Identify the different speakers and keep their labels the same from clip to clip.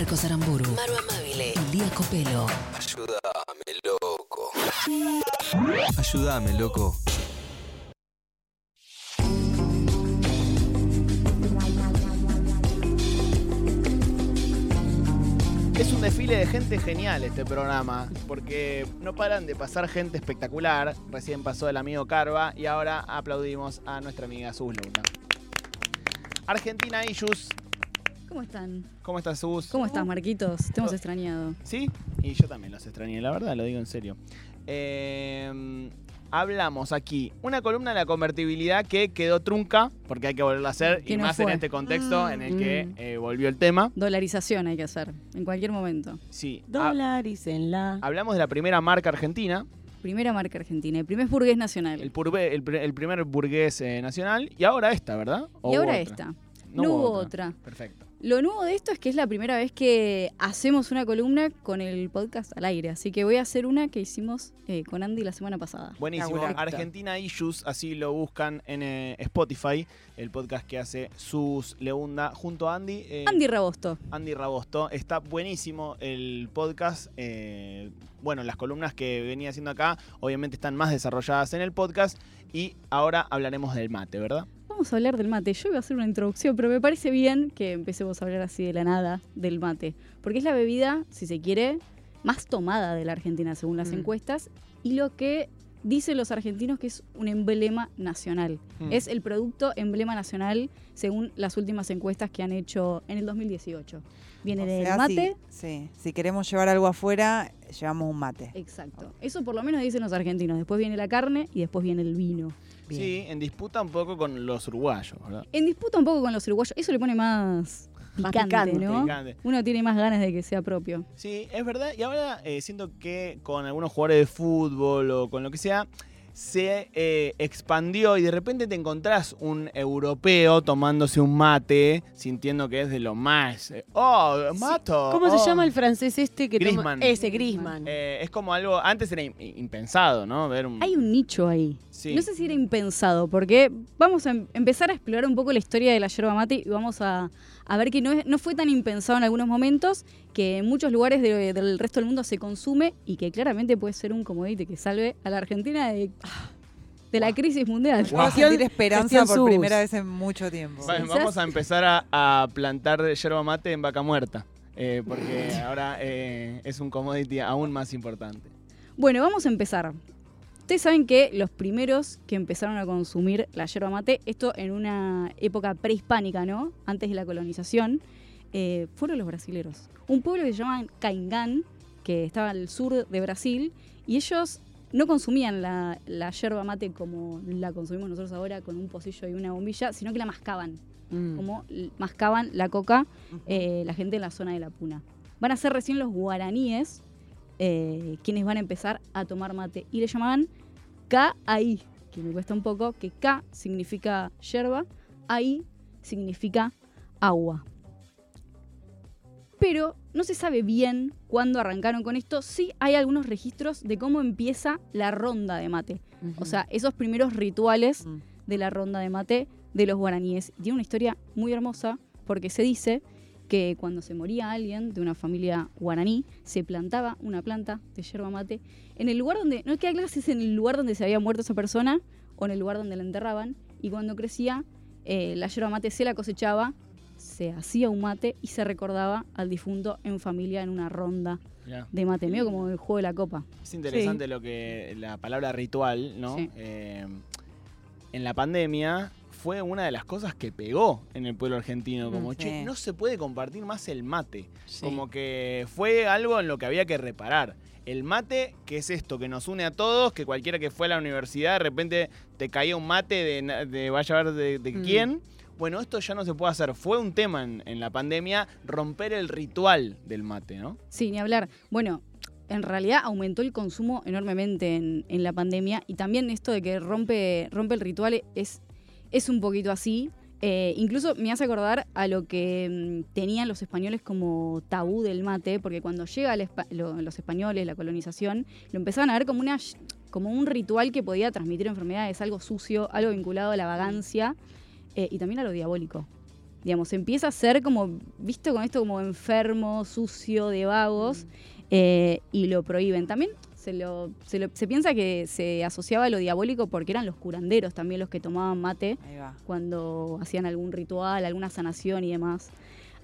Speaker 1: Marcos Aramburu, Maru Amabile, Lía Copelo.
Speaker 2: Ayúdame, loco. Ayúdame, loco.
Speaker 3: Es un desfile de gente genial este programa, porque no paran de pasar gente espectacular. Recién pasó el amigo Carva y ahora aplaudimos a nuestra amiga Sus Luna. Argentina Issues.
Speaker 4: ¿Cómo están?
Speaker 3: ¿Cómo estás, Sus?
Speaker 4: ¿Cómo estás, Marquitos? Te hemos
Speaker 3: Oh.
Speaker 4: extrañado.
Speaker 3: ¿Sí? Y yo también los extrañé, la verdad, lo digo en serio. Eh, hablamos aquí una columna de la convertibilidad que quedó trunca, porque hay que volverla a hacer, y
Speaker 4: no
Speaker 3: más en este contexto
Speaker 4: Mm.
Speaker 3: en el que
Speaker 4: Mm.
Speaker 3: eh, volvió el tema.
Speaker 4: Dolarización hay que hacer, en cualquier momento.
Speaker 3: Sí.
Speaker 5: Dolarícenla.
Speaker 3: hablamos de la primera marca argentina,
Speaker 4: Primera marca argentina, el primer burgués nacional.
Speaker 3: el, purbe- el, pr- el primer burgués eh, nacional, y ahora esta, ¿verdad? ¿O
Speaker 4: y ahora
Speaker 3: otra?
Speaker 4: esta. No, hubo otra.
Speaker 3: Perfecto.
Speaker 4: Lo nuevo de esto es que es la primera vez que hacemos una columna con el podcast al aire. Así que voy a hacer una que hicimos eh, con Andy la semana pasada.
Speaker 3: Buenísimo.
Speaker 5: Perfecto.
Speaker 3: Argentina Issues, así lo buscan en eh, Spotify, el podcast que hace Sus Leunda junto a Andy. eh,
Speaker 4: Andy Rabosto.
Speaker 3: Andy Rabosto. Está buenísimo el podcast. eh, bueno, las columnas que venía haciendo acá obviamente están más desarrolladas en el podcast. Y ahora hablaremos del mate, ¿verdad?
Speaker 4: Vamos a hablar del mate. Yo iba a hacer una introducción, pero me parece bien que empecemos a hablar así de la nada del mate. Porque es la bebida, si se quiere, más tomada de la Argentina según las
Speaker 5: Mm.
Speaker 4: encuestas. Y lo que dicen los argentinos que es un emblema nacional.
Speaker 3: Mm.
Speaker 4: Es el producto emblema nacional según las últimas encuestas que han hecho en el 2018. Viene
Speaker 5: O
Speaker 4: del
Speaker 5: sea,
Speaker 4: mate.
Speaker 5: Si, sí, si queremos llevar algo afuera, llevamos un mate.
Speaker 4: Exacto. Eso por lo menos dicen los argentinos. Después viene la carne y después viene el vino.
Speaker 5: Bien.
Speaker 3: Sí, en disputa un poco con los uruguayos, ¿verdad?
Speaker 4: En disputa un poco con los uruguayos. Eso le pone más
Speaker 5: Más
Speaker 4: picante,
Speaker 5: picante.
Speaker 4: ¿no?
Speaker 3: Picante.
Speaker 4: Uno tiene más ganas de que sea propio.
Speaker 3: Sí, es verdad. Y ahora eh, siento que con algunos jugadores de fútbol o con lo que sea, se eh, expandió y de repente te encontrás un europeo tomándose un mate, sintiendo que es de lo más. eh, ¡Oh, mato!
Speaker 6: ¿Cómo
Speaker 3: oh".
Speaker 6: se llama el francés este que toma-
Speaker 3: Griezmann.
Speaker 6: Ese, Grisman.
Speaker 3: Eh, es como algo. Antes era im- impensado, ¿no? Ver un.
Speaker 4: Hay un nicho ahí.
Speaker 3: Sí.
Speaker 4: No sé si era impensado, porque vamos a em- empezar a explorar un poco la historia de la yerba mate y vamos a, a ver que no, es- no fue tan impensado en algunos momentos, que en muchos lugares de- del resto del mundo se consume y que claramente puede ser un comodite que salve a la Argentina de, de la crisis mundial.
Speaker 5: Vamos a sentir esperanza por primera vez en mucho tiempo.
Speaker 3: Va- Vamos a empezar a, a plantar yerba mate en vaca muerta. eh, porque ahora eh, es un commodity aún más importante.
Speaker 4: Bueno, vamos a empezar. Ustedes saben que los primeros que empezaron a consumir la yerba mate, esto en una época prehispánica, ¿no? Antes de la colonización, eh, fueron los brasileros. Un pueblo que se llamaban Caingán, que estaba al sur de Brasil, y ellos no consumían la, la yerba mate como la consumimos nosotros ahora con un pocillo y una bombilla, sino que la mascaban,
Speaker 6: Mm.
Speaker 4: como mascaban la coca eh, la gente en la zona de la Puna. Van a ser recién los guaraníes eh, quienes van a empezar a tomar mate. Y le llamaban K-Ahí, que me cuesta un poco, que K significa yerba, Ahí significa agua. Pero no se sabe bien cuándo arrancaron con esto. Sí hay algunos registros de cómo empieza la ronda de mate. O sea, esos primeros rituales
Speaker 5: Mm.
Speaker 4: de la ronda de mate de los guaraníes. Y tiene una historia muy hermosa porque se dice que cuando se moría alguien de una familia guaraní, se plantaba una planta de yerba mate en el lugar donde, no queda claro si es en el lugar donde se había muerto esa persona o en el lugar donde la enterraban. Y cuando crecía, eh, la yerba mate se la cosechaba, se hacía un mate y se recordaba al difunto en familia en una ronda de mate, medio como el juego de la copa.
Speaker 3: Es interesante lo que la palabra ritual, ¿no?
Speaker 4: Sí.
Speaker 3: Eh, en la pandemia fue una de las cosas que pegó en el pueblo argentino, como,
Speaker 5: Mm,
Speaker 3: che,
Speaker 5: sí.
Speaker 3: no se puede compartir más el mate.
Speaker 5: Sí.
Speaker 3: Como que fue algo en lo que había que reparar. El mate, que es esto, que nos une a todos, que cualquiera que fue a la universidad, de repente te caía un mate de, vaya a ver de, de
Speaker 6: Mm.
Speaker 3: quién. Bueno, esto ya no se puede hacer. Fue un tema en, en la pandemia romper el ritual del mate, ¿no?
Speaker 4: Sí, ni hablar. Bueno, en realidad aumentó el consumo enormemente en, en la pandemia y también esto de que rompe, rompe el ritual es, es un poquito así. Eh, incluso me hace acordar a lo que mm, tenían los españoles como tabú del mate, porque cuando llega el espa- lo- los españoles, la colonización, lo empezaban a ver como, una, como un ritual que podía transmitir enfermedades, algo sucio, algo vinculado a la vagancia eh, y también a lo diabólico. Digamos, empieza a ser como, visto con esto como enfermo, sucio, de vagos, eh, y lo prohíben. También se, lo, se, lo- se piensa que se asociaba a lo diabólico porque eran los curanderos también los que tomaban mate cuando hacían algún ritual, alguna sanación y demás.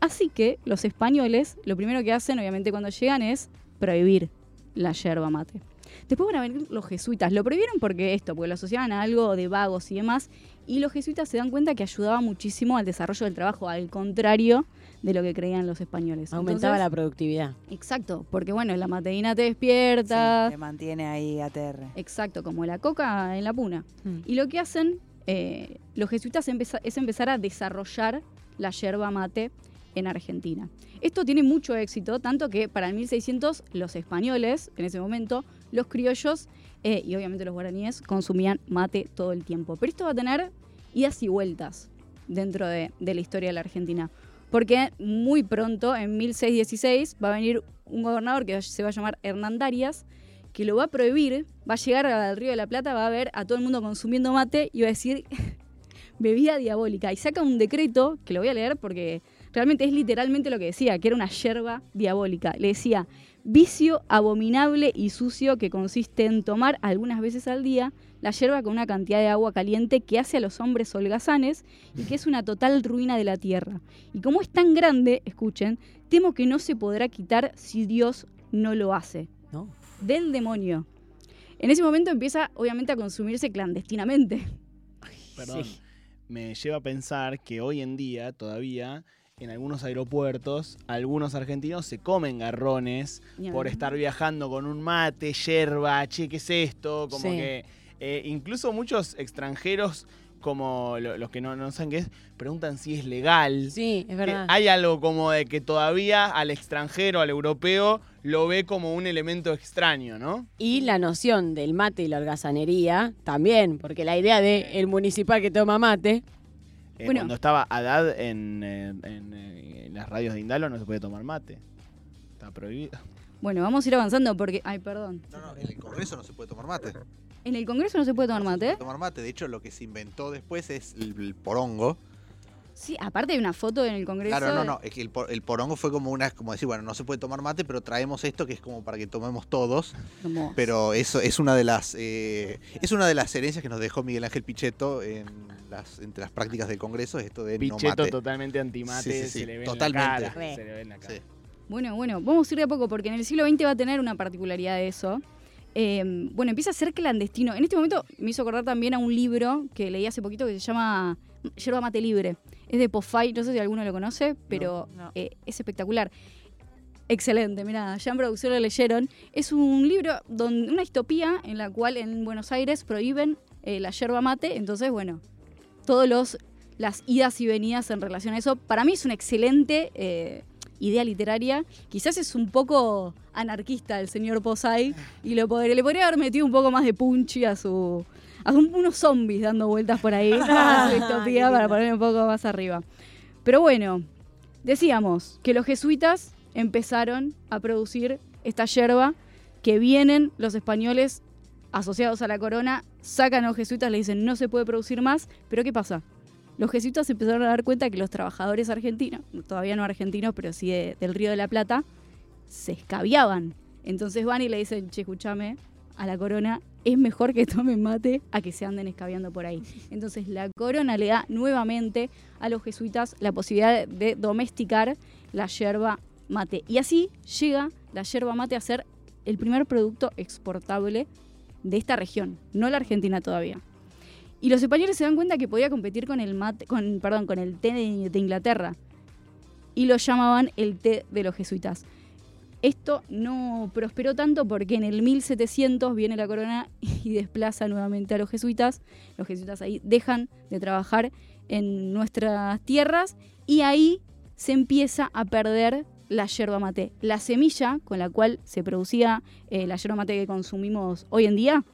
Speaker 4: Así que los españoles lo primero que hacen, obviamente, cuando llegan es prohibir la yerba mate. Después van a venir los jesuitas. Lo prohibieron porque esto, porque lo asociaban a algo de vagos y demás. Y los jesuitas se dan cuenta que ayudaba muchísimo al desarrollo del trabajo, al contrario de lo que creían los españoles.
Speaker 6: Aumentaba la productividad.
Speaker 4: Exacto, porque bueno, la mateína te
Speaker 5: Sí,
Speaker 4: despierta.
Speaker 5: te mantiene ahí ATR.
Speaker 4: Exacto, como la coca en la puna.
Speaker 6: Mm.
Speaker 4: Y lo que hacen eh, los jesuitas empeza- es empezar a desarrollar la yerba mate en Argentina. Esto tiene mucho éxito, tanto que para el 1600 los españoles, en ese momento, los criollos eh, y obviamente los guaraníes consumían mate todo el tiempo. Pero esto va a tener idas y vueltas dentro de, de la historia de la Argentina. Porque muy pronto, en 1616, va a venir un gobernador que se va a llamar Hernán Darias, que lo va a prohibir, va a llegar al Río de la Plata, va a ver a todo el mundo consumiendo mate y va a decir bebida diabólica. Y saca un decreto, que lo voy a leer porque realmente es literalmente lo que decía, que era una yerba diabólica. Le decía, vicio abominable y sucio que consiste en tomar algunas veces al día la yerba con una cantidad de agua caliente que hace a los hombres holgazanes y que es una total ruina de la tierra. Y como es tan grande, escuchen, temo que no se podrá quitar si Dios no lo hace
Speaker 6: ¿no?
Speaker 4: del demonio. En ese momento empieza, obviamente, a consumirse clandestinamente.
Speaker 3: Perdón.
Speaker 6: Sí.
Speaker 3: Me lleva a pensar que hoy en día todavía en algunos aeropuertos algunos argentinos se comen garrones por estar viajando con un mate, yerba, che, ¿qué es esto? Como
Speaker 6: Sí.
Speaker 3: que eh, incluso muchos extranjeros como lo- los que no, no saben qué es, preguntan si es legal.
Speaker 6: Sí, es
Speaker 3: Que
Speaker 6: verdad.
Speaker 3: Hay algo como de que todavía al extranjero, al europeo, lo ve como un elemento extraño, ¿no?
Speaker 6: Y la noción del mate y la holgazanería también, porque la idea de el municipal que toma mate,
Speaker 3: Eh,
Speaker 4: Bueno.
Speaker 3: Cuando estaba Haddad en, eh, en, en las radios de Indalo no se puede tomar mate. Está prohibido.
Speaker 4: Bueno, vamos a ir avanzando porque. Ay, perdón.
Speaker 7: No, no, en el Congreso no se puede tomar mate.
Speaker 4: En el Congreso no se puede tomar
Speaker 7: No se
Speaker 4: mate.
Speaker 7: puede tomar mate. De hecho, lo que se inventó después es el, el porongo.
Speaker 4: Sí, aparte hay una foto en el Congreso.
Speaker 7: Claro, no, no. Es que el, por- el porongo fue como una, como decir, bueno, no se puede tomar mate, pero traemos esto que es como para que tomemos todos. Pero eso es una de las eh, es una de las herencias que nos dejó Miguel Ángel Pichetto en las, entre las prácticas del Congreso, es esto de no
Speaker 3: Pichetto
Speaker 7: mate.
Speaker 3: totalmente antimate,
Speaker 7: Sí, sí, sí,
Speaker 3: se le ve
Speaker 7: totalmente.
Speaker 3: en la cara. Se le ve en la cara.
Speaker 7: Sí.
Speaker 4: Bueno, bueno, vamos a ir de a poco porque en el siglo XX va a tener una particularidad de eso. Eh, bueno, empieza a ser clandestino. En este momento me hizo acordar también a un libro que leí hace poquito que se llama Yerba Mate Libre. Es de Pofay, no sé si alguno lo conoce, pero
Speaker 5: no.
Speaker 4: eh, es espectacular. Excelente, mira, ya en producción lo leyeron. Es un libro, donde, una distopía en la cual en Buenos Aires prohíben eh, la yerba mate. Entonces, bueno, todos los las idas y venidas en relación a eso. Para mí es una excelente eh, idea literaria. Quizás es un poco anarquista el señor Posay y lo podría- le podría haber metido un poco más de punchy a su unos zombies dando vueltas por ahí a su distopía
Speaker 6: Qué
Speaker 4: para poner un poco más arriba. Pero bueno, decíamos que los jesuitas empezaron a producir esta yerba que vienen los españoles asociados a la corona, sacan a los jesuitas, le dicen no se puede producir más, pero ¿qué pasa? Los jesuitas empezaron a dar cuenta que los trabajadores argentinos, todavía no argentinos, pero sí de- del Río de la Plata, se escabiaban. Entonces van y le dicen, che, escúchame, a la corona es mejor que tomen mate a que se anden escabeando por ahí. Entonces la corona le da nuevamente a los jesuitas la posibilidad de domesticar la yerba mate. Y así llega la yerba mate a ser el primer producto exportable de esta región, no la Argentina todavía. Y los españoles se dan cuenta que podía competir con el mate, con, perdón, con el té de, de Inglaterra. Y lo llamaban el té de los jesuitas. Esto no prosperó tanto porque en el 1700 viene la corona y desplaza nuevamente a los jesuitas. Los jesuitas ahí dejan de trabajar en nuestras tierras y ahí se empieza a perder la yerba mate. La semilla con la cual se producía eh, la yerba mate que consumimos hoy en día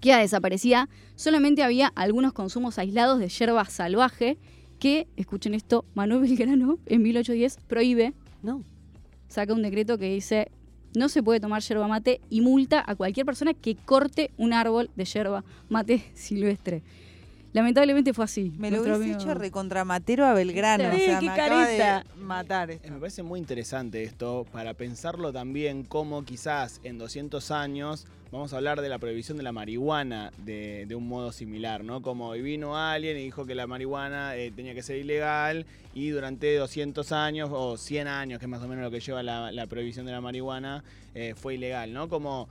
Speaker 4: queda desaparecida. Solamente había algunos consumos aislados de yerba salvaje que, escuchen esto, Manuel Belgrano en 1810 prohíbe
Speaker 6: no.
Speaker 4: Saca un decreto que dice no se puede tomar yerba mate y multa a cualquier persona que corte un árbol de yerba mate silvestre. Lamentablemente fue así.
Speaker 5: Me lo hubiese
Speaker 4: amigo-
Speaker 5: hecho recontramatero a Belgrano.
Speaker 6: Sí,
Speaker 5: o sea,
Speaker 6: qué
Speaker 5: me acaba de
Speaker 6: careta.
Speaker 5: matar
Speaker 3: Eh,
Speaker 5: esto.
Speaker 3: Me parece muy interesante esto para pensarlo también como quizás en 200 años vamos a hablar de la prohibición de la marihuana de, de un modo similar, ¿no? Como vino alguien y dijo que la marihuana eh, tenía que ser ilegal y durante 200 años o 100 años, que es más o menos lo que lleva la, prohibición de la marihuana, eh, fue ilegal, ¿no? Como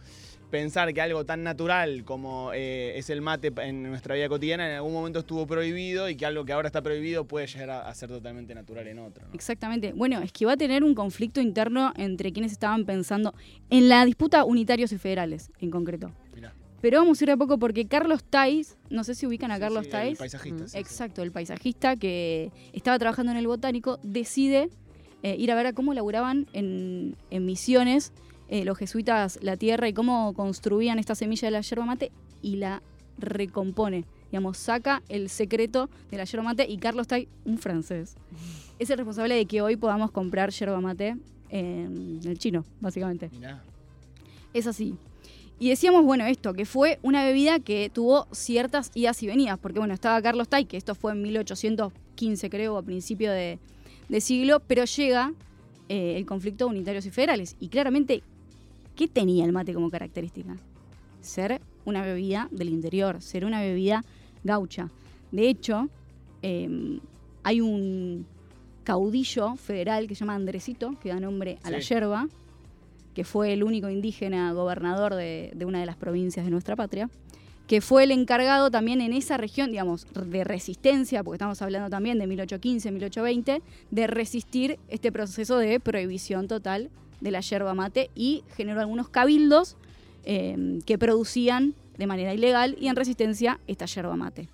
Speaker 3: pensar que algo tan natural como eh, es el mate en nuestra vida cotidiana en algún momento estuvo prohibido y que algo que ahora está prohibido puede llegar a, a ser totalmente natural en otro. ¿no?
Speaker 4: Exactamente. Bueno, es que va a tener un conflicto interno entre quienes estaban pensando en la disputa unitarios y federales, en concreto.
Speaker 3: Mirá.
Speaker 4: Pero vamos a ir a poco porque Carlos Tais, no sé si ubican a
Speaker 3: Sí,
Speaker 4: Carlos
Speaker 3: sí, el
Speaker 4: Tais.
Speaker 3: paisajista, sí, sí.
Speaker 4: Exacto, el paisajista que estaba trabajando en el botánico, decide eh, ir a ver a cómo laburaban en, en misiones eh, los jesuitas la tierra y cómo construían esta semilla de la yerba mate y la recompone. Digamos, saca el secreto de la yerba mate y Carlos Tai, un francés, es el responsable de que hoy podamos comprar yerba mate en el chino, básicamente.
Speaker 3: Mirá.
Speaker 4: Es así. Y decíamos, bueno, esto, que fue una bebida que tuvo ciertas idas y venidas, porque bueno, estaba Carlos Tai, que esto fue en 1815, creo, a principio de, de siglo, pero llega eh, el conflicto de unitarios y federales. Y claramente, ¿qué tenía el mate como característica? Ser una bebida del interior, ser una bebida gaucha. De hecho, eh, hay un caudillo federal que se llama Andresito, que da nombre a la yerba, que fue el único indígena gobernador de, de una de las provincias de nuestra patria, que fue el encargado también en esa región, digamos, de resistencia, porque estamos hablando también de 1815, 1820, de resistir este proceso de prohibición total de la yerba mate y generó algunos cabildos eh, que producían de manera ilegal y en resistencia esta yerba mate.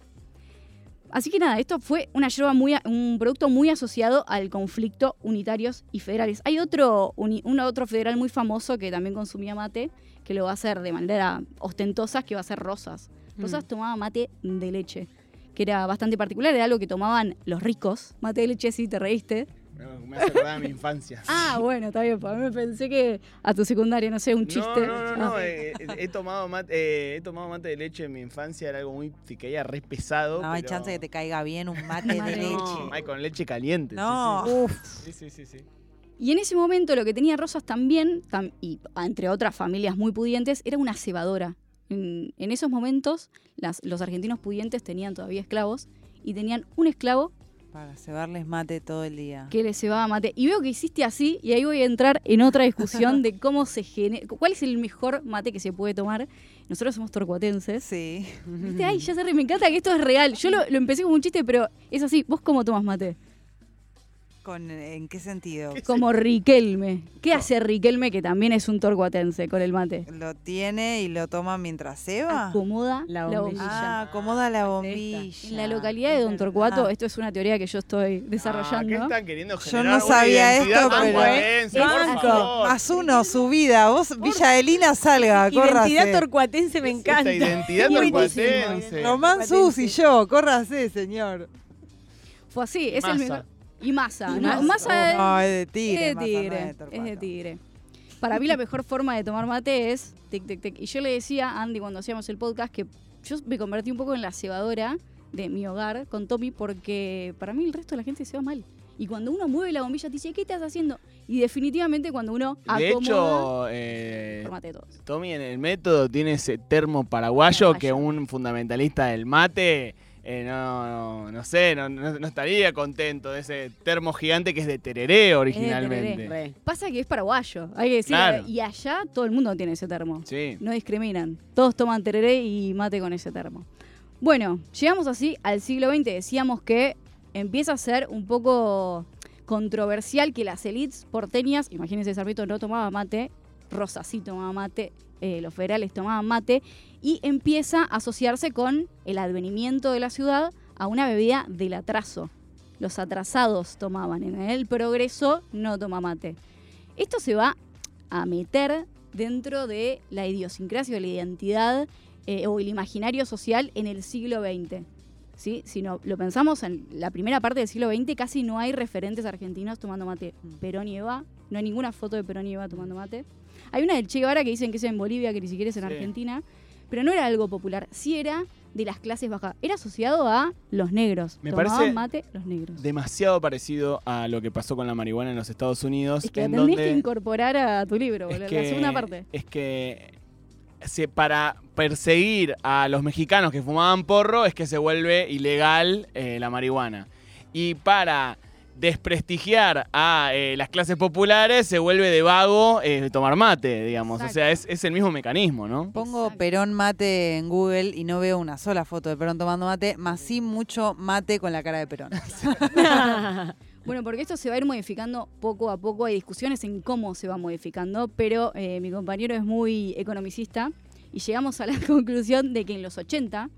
Speaker 4: Así que nada, esto fue una yerba muy, un producto muy asociado al conflicto unitarios y federales. Hay otro, uni- un otro federal muy famoso que también consumía mate, que lo va a hacer de manera ostentosa, que va a ser Rosas. Rosas tomaba mate de leche, que era bastante particular, era algo que tomaban los ricos. Mate de leche, sí, te reíste.
Speaker 3: Me, me hace acordar a mi infancia.
Speaker 4: Ah, bueno, está bien, pues a mí me pensé que a tu secundaria, no sé, un chiste.
Speaker 3: No, no, no, no,
Speaker 4: Ah.
Speaker 3: eh, eh, he, tomado mate, eh, he tomado mate de leche en mi infancia, era algo muy que caía re pesado.
Speaker 5: No hay chance que te caiga bien un mate de leche.
Speaker 3: Ay, con leche caliente. sí,
Speaker 5: No.
Speaker 3: sí.
Speaker 5: Uf.
Speaker 3: Sí, sí, sí, sí.
Speaker 4: Y en ese momento lo que tenía Rosas también, tam- y entre otras familias muy pudientes, era una cebadora. En, en esos momentos las- los argentinos pudientes tenían todavía esclavos y tenían un esclavo
Speaker 5: Para cebarles mate todo el día.
Speaker 4: que les cebaba mate. Y veo que hiciste así y ahí voy a entrar en otra discusión de cómo se genera, cuál es el mejor mate que se puede tomar. Nosotros somos torcuatenses.
Speaker 5: Sí.
Speaker 4: ¿Viste? Ay, ya se re- me encanta que esto es real. Yo lo, lo empecé como un chiste, pero es así. ¿Vos cómo tomas mate?
Speaker 5: Con, ¿En qué sentido?
Speaker 4: Como Riquelme. ¿Qué hace Riquelme, que también es un torcuatense con el mate?
Speaker 5: ¿Lo tiene y lo toma mientras ceba?
Speaker 4: Acomoda
Speaker 6: La
Speaker 4: la
Speaker 6: bombilla.
Speaker 4: bombilla.
Speaker 5: Ah, acomoda la
Speaker 6: Esta.
Speaker 5: bombilla.
Speaker 4: En la localidad de Don Torcuato, esto es una teoría que yo estoy
Speaker 3: Ah, ¿Qué
Speaker 4: desarrollando.
Speaker 3: están queriendo
Speaker 5: Yo
Speaker 3: generar
Speaker 5: no
Speaker 3: una
Speaker 5: sabía
Speaker 3: identidad
Speaker 5: esto, pero-
Speaker 3: por
Speaker 6: Banco.
Speaker 3: favor.
Speaker 5: Más uno, su vida. Vos, Villa Elina, salga,
Speaker 6: Identidad
Speaker 5: córrase.
Speaker 6: torcuatense me
Speaker 3: Esta
Speaker 6: encanta.
Speaker 3: identidad
Speaker 6: Buenísimo.
Speaker 3: torcuatense.
Speaker 5: Román Sus y yo, córrase, señor.
Speaker 4: Fue así, es el mejor. Y masa.
Speaker 6: Y
Speaker 4: ¿no?
Speaker 6: masa.
Speaker 4: Masa
Speaker 5: No, es de
Speaker 4: es
Speaker 5: tigre.
Speaker 4: de
Speaker 5: Massa, no
Speaker 4: tigre.
Speaker 5: de
Speaker 4: Es de tigre. Para mí la mejor forma de tomar mate es tic, tic, tic. Y yo le decía a Andy cuando hacíamos el podcast que yo me convertí un poco en la cebadora de mi hogar con Tommy porque para mí el resto de la gente se va mal. Y cuando uno mueve la bombilla te dice, ¿qué estás haciendo? Y definitivamente cuando uno
Speaker 3: De
Speaker 4: acomoda,
Speaker 3: hecho, eh,
Speaker 4: por mate de todos.
Speaker 3: Tommy en el método tiene ese termo paraguayo
Speaker 4: Paraguayo.
Speaker 3: que un fundamentalista del mate, eh, no, no, no sé, no, no- no estaría contento de ese termo gigante que es de tereré originalmente.
Speaker 4: tereré. Pasa que es paraguayo, hay que decir.
Speaker 3: Claro.
Speaker 4: Y allá todo el mundo tiene ese termo.
Speaker 3: Sí.
Speaker 4: No discriminan. Todos toman tereré y mate con ese termo. Bueno, llegamos así al siglo XX. Decíamos que empieza a ser un poco controversial que las elites porteñas, imagínense, Sarmiento no tomaba mate, Rosa sí tomaba mate, eh, los federales tomaban mate, y empieza a asociarse con el advenimiento de la ciudad a una bebida del atraso. Los atrasados tomaban, en el progreso no toma mate. Esto se va a meter dentro de la idiosincrasia o la identidad eh, o el imaginario social en el siglo XX. ¿sí? Si no, lo pensamos en la primera parte del siglo XX, casi no hay referentes argentinos tomando mate. Perón y Eva, no hay ninguna foto de Perón y Eva tomando mate. Hay una del Che Guevara que dicen que es en Bolivia, que ni siquiera es en
Speaker 3: Sí.
Speaker 4: Argentina, pero no era algo popular. Sí era de las clases bajas. Era asociado a los negros.
Speaker 3: Me
Speaker 4: Tomaban
Speaker 3: parece
Speaker 4: mate los negros.
Speaker 3: Demasiado parecido a lo que pasó con la marihuana en los Estados Unidos.
Speaker 4: es que
Speaker 3: en donde
Speaker 4: que incorporar a tu libro,
Speaker 3: es que,
Speaker 4: la segunda parte.
Speaker 3: Es que se- para perseguir a los mexicanos que fumaban porro es que se vuelve ilegal eh, la marihuana. Y para desprestigiar a eh, las clases populares se vuelve de vago eh, tomar mate, digamos. O sea, es, es el mismo mecanismo, ¿no?
Speaker 5: Pongo
Speaker 4: Exacto.
Speaker 5: Perón mate en Google y no veo una sola foto de Perón tomando mate, más sí mucho mate con la cara de Perón.
Speaker 4: Bueno, porque esto se va a ir modificando poco a poco. Hay discusiones en cómo se va modificando, pero eh, mi compañero es muy economicista y llegamos a la conclusión de que en los 80,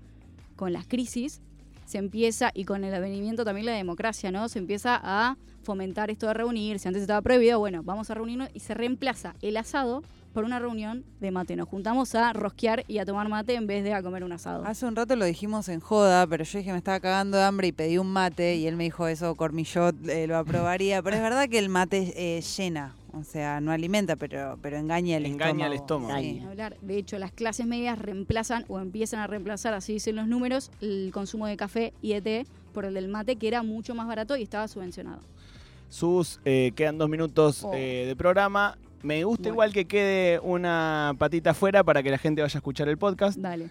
Speaker 4: con las crisis, se empieza, y con el advenimiento también la democracia, ¿no? Se empieza a fomentar esto de reunirse. Antes estaba prohibido, bueno, vamos a reunirnos y se reemplaza el asado por una reunión de mate. Nos juntamos a rosquear y a tomar mate en vez de a comer un asado.
Speaker 5: Hace un rato lo dijimos en joda, pero yo dije me estaba cagando de hambre y pedí un mate y él me dijo eso, Cormillot eh, lo aprobaría. Pero es verdad que el mate eh, llena, o sea, no alimenta, pero, pero engaña el
Speaker 3: Engaña
Speaker 5: estómago.
Speaker 3: estómago.
Speaker 5: Sí.
Speaker 4: Ni hablar. De hecho, las clases medias reemplazan o empiezan a reemplazar, así dicen los números, el consumo de café y de té por el del mate, que era mucho más barato y estaba subvencionado.
Speaker 3: Sus, eh, quedan dos minutos
Speaker 4: Oh.
Speaker 3: eh, de programa. Me gusta
Speaker 4: Bueno.
Speaker 3: igual que quede una patita afuera para que la gente vaya a escuchar el podcast.
Speaker 4: Dale.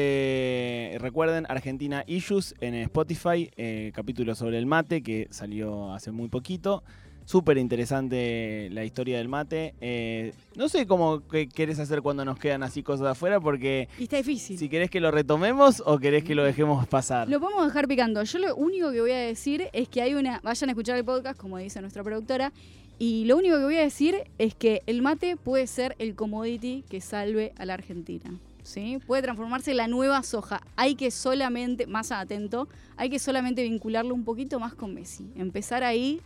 Speaker 3: Este, recuerden Argentina Issues en Spotify, eh, capítulo sobre el mate que salió hace muy poquito. Súper interesante la historia del mate. Eh, no sé cómo que querés hacer cuando nos quedan así cosas afuera, porque
Speaker 4: Y está difícil.
Speaker 3: si querés que lo retomemos o querés que lo dejemos pasar.
Speaker 4: Lo podemos dejar picando. Yo lo único que voy a decir es que hay una. Vayan a escuchar el podcast, como dice nuestra productora. Y lo único que voy a decir es que el mate puede ser el commodity que salve a la Argentina. ¿Sí? Puede transformarse en la nueva soja. Hay que solamente, más atento, hay que solamente vincularlo un poquito más con Messi. Empezar ahí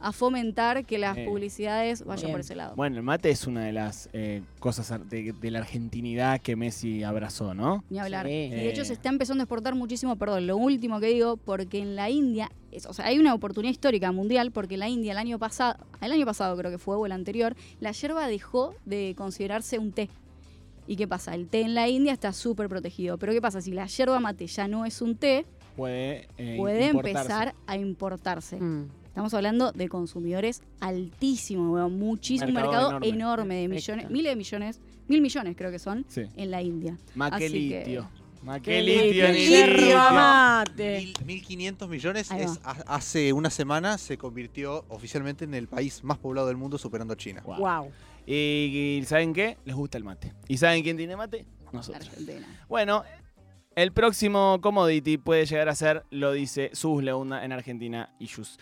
Speaker 4: a fomentar que las
Speaker 3: Eh.
Speaker 4: publicidades vayan
Speaker 6: Bien.
Speaker 4: por ese lado.
Speaker 3: Bueno, el mate es una de las eh, cosas de, de la argentinidad que Messi abrazó, ¿no?
Speaker 4: Ni hablar.
Speaker 6: Sí.
Speaker 4: Y de hecho
Speaker 3: Eh.
Speaker 4: se está empezando a exportar muchísimo, perdón, lo último que digo, porque en la India, es- o sea, hay una oportunidad histórica mundial, porque en la India el año pasado, el año pasado creo que fue, o el anterior, la yerba dejó de considerarse un té. ¿Y qué pasa? El té en la India está súper protegido. Pero ¿qué pasa? Si la yerba mate ya no es un té,
Speaker 3: Puede, eh,
Speaker 4: empezar a importarse.
Speaker 6: Mm.
Speaker 4: Estamos hablando de consumidores altísimos, weón, muchísimo, un
Speaker 3: Mercado
Speaker 4: mercado
Speaker 3: enorme.
Speaker 4: enorme, de millones, miles de millones, mil millones creo que son,
Speaker 3: Sí.
Speaker 4: en la India.
Speaker 3: Qué
Speaker 4: Así que-
Speaker 3: litio.
Speaker 6: Mate.
Speaker 7: Mil- 1.500 millones es, hace una semana se convirtió oficialmente en el país más poblado del mundo superando a China.
Speaker 3: Guau.
Speaker 6: Wow.
Speaker 3: Y, y ¿saben qué? Les gusta el mate. ¿Y saben quién tiene mate? Nosotros.
Speaker 4: Argentina.
Speaker 3: Bueno, el próximo commodity puede llegar a ser, lo dice Sus Leunda en Argentina Issues.